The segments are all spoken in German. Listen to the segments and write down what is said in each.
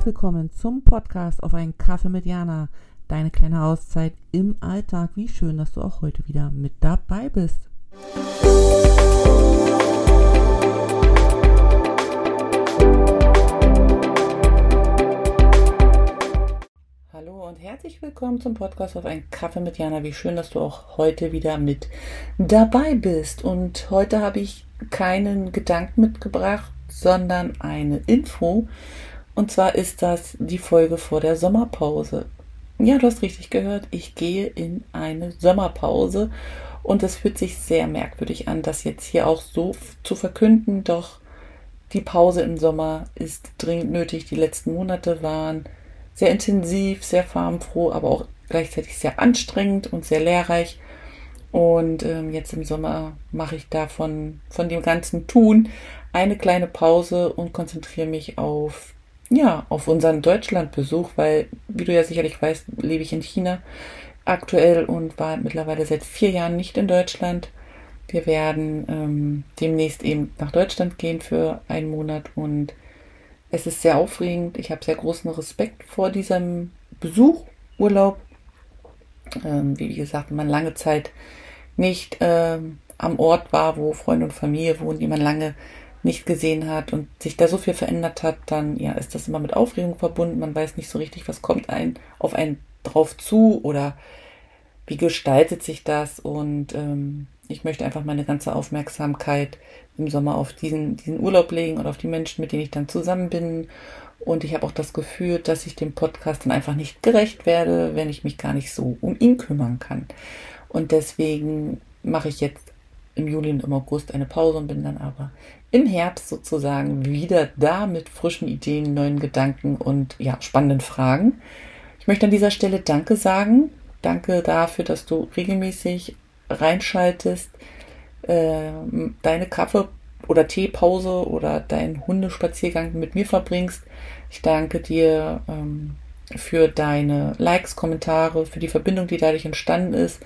herzlich willkommen zum Podcast auf einen Kaffee mit Jana. Deine kleine Auszeit im Alltag. Wie schön, dass du auch heute wieder mit dabei bist. Hallo und herzlich willkommen zum Podcast auf einen Kaffee mit Jana. Wie schön, dass du auch heute wieder mit dabei bist. Und heute habe ich keinen Gedanken mitgebracht, sondern eine Info. Und zwar ist das die Folge vor der Sommerpause. Ja, du hast richtig gehört. Ich gehe in eine Sommerpause. Und es fühlt sich sehr merkwürdig an, das jetzt hier auch so zu verkünden. Doch die Pause im Sommer ist dringend nötig. Die letzten Monate waren sehr intensiv, sehr farbenfroh, aber auch gleichzeitig sehr anstrengend und sehr lehrreich. Und ähm, jetzt im Sommer mache ich davon von dem ganzen Tun eine kleine Pause und konzentriere mich auf ja auf unseren Deutschlandbesuch, weil wie du ja sicherlich weißt, lebe ich in China aktuell und war mittlerweile seit vier Jahren nicht in Deutschland. Wir werden ähm, demnächst eben nach Deutschland gehen für einen Monat und es ist sehr aufregend. Ich habe sehr großen Respekt vor diesem Besuch, Urlaub. Ähm, wie gesagt, man lange Zeit nicht ähm, am Ort war, wo Freunde und Familie wohnen, die man lange nicht gesehen hat und sich da so viel verändert hat, dann ja, ist das immer mit Aufregung verbunden. Man weiß nicht so richtig, was kommt ein auf einen drauf zu oder wie gestaltet sich das und ähm, ich möchte einfach meine ganze Aufmerksamkeit im Sommer auf diesen, diesen Urlaub legen und auf die Menschen, mit denen ich dann zusammen bin. Und ich habe auch das Gefühl, dass ich dem Podcast dann einfach nicht gerecht werde, wenn ich mich gar nicht so um ihn kümmern kann. Und deswegen mache ich jetzt im Juli und im August eine Pause und bin dann aber im Herbst sozusagen wieder da mit frischen Ideen, neuen Gedanken und ja, spannenden Fragen. Ich möchte an dieser Stelle Danke sagen. Danke dafür, dass du regelmäßig reinschaltest, äh, deine Kaffee- oder Teepause oder deinen Hundespaziergang mit mir verbringst. Ich danke dir ähm, für deine Likes, Kommentare, für die Verbindung, die dadurch entstanden ist,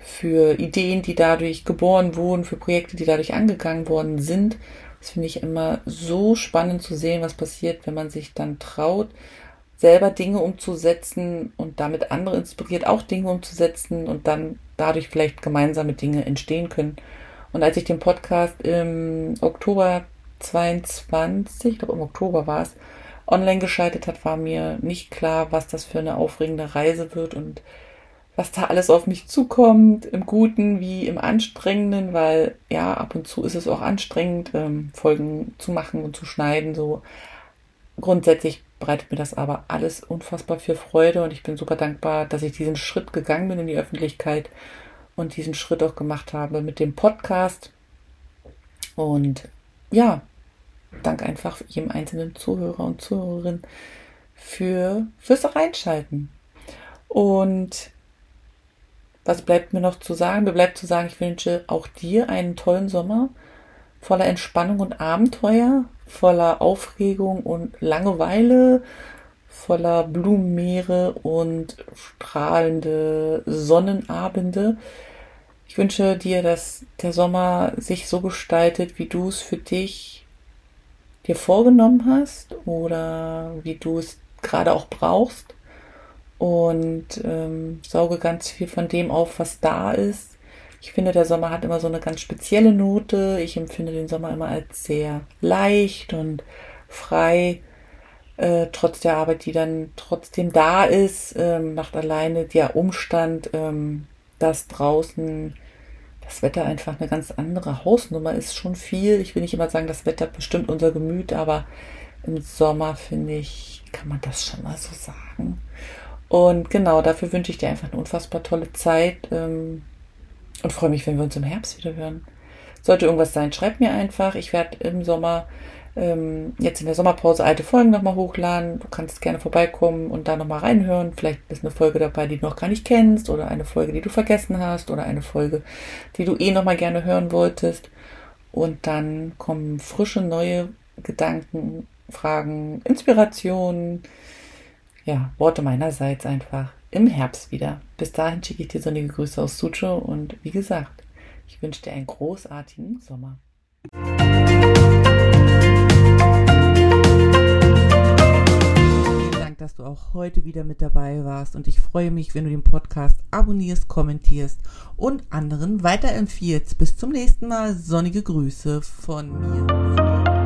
für Ideen, die dadurch geboren wurden, für Projekte, die dadurch angegangen worden sind. Das finde ich immer so spannend zu sehen, was passiert, wenn man sich dann traut, selber Dinge umzusetzen und damit andere inspiriert, auch Dinge umzusetzen und dann dadurch vielleicht gemeinsame Dinge entstehen können. Und als ich den Podcast im Oktober 22, ich glaube im Oktober war es, online geschaltet hat, war mir nicht klar, was das für eine aufregende Reise wird und was da alles auf mich zukommt, im Guten wie im Anstrengenden, weil ja, ab und zu ist es auch anstrengend, ähm, Folgen zu machen und zu schneiden. So grundsätzlich bereitet mir das aber alles unfassbar viel Freude und ich bin super dankbar, dass ich diesen Schritt gegangen bin in die Öffentlichkeit und diesen Schritt auch gemacht habe mit dem Podcast. Und ja, danke einfach jedem einzelnen Zuhörer und Zuhörerin für fürs Reinschalten. Und was bleibt mir noch zu sagen? Mir bleibt zu sagen, ich wünsche auch dir einen tollen Sommer voller Entspannung und Abenteuer, voller Aufregung und Langeweile, voller Blumenmeere und strahlende Sonnenabende. Ich wünsche dir, dass der Sommer sich so gestaltet, wie du es für dich dir vorgenommen hast oder wie du es gerade auch brauchst und ähm, sauge ganz viel von dem auf, was da ist. Ich finde, der Sommer hat immer so eine ganz spezielle Note. Ich empfinde den Sommer immer als sehr leicht und frei, äh, trotz der Arbeit, die dann trotzdem da ist, ähm, macht alleine der Umstand, ähm, dass draußen das Wetter einfach eine ganz andere Hausnummer ist, schon viel. Ich will nicht immer sagen, das Wetter bestimmt unser Gemüt, aber im Sommer, finde ich, kann man das schon mal so sagen. Und genau, dafür wünsche ich dir einfach eine unfassbar tolle Zeit ähm, und freue mich, wenn wir uns im Herbst wieder hören. Sollte irgendwas sein, schreib mir einfach. Ich werde im Sommer, ähm, jetzt in der Sommerpause, alte Folgen nochmal hochladen. Du kannst gerne vorbeikommen und da nochmal reinhören. Vielleicht ist eine Folge dabei, die du noch gar nicht kennst oder eine Folge, die du vergessen hast oder eine Folge, die du eh nochmal gerne hören wolltest. Und dann kommen frische, neue Gedanken, Fragen, Inspirationen ja, Worte meinerseits einfach im Herbst wieder. Bis dahin schicke ich dir sonnige Grüße aus Sucho und wie gesagt, ich wünsche dir einen großartigen Sommer. dass du auch heute wieder mit dabei warst und ich freue mich, wenn du den Podcast abonnierst, kommentierst und anderen weiterempfiehlst. Bis zum nächsten Mal. Sonnige Grüße von mir.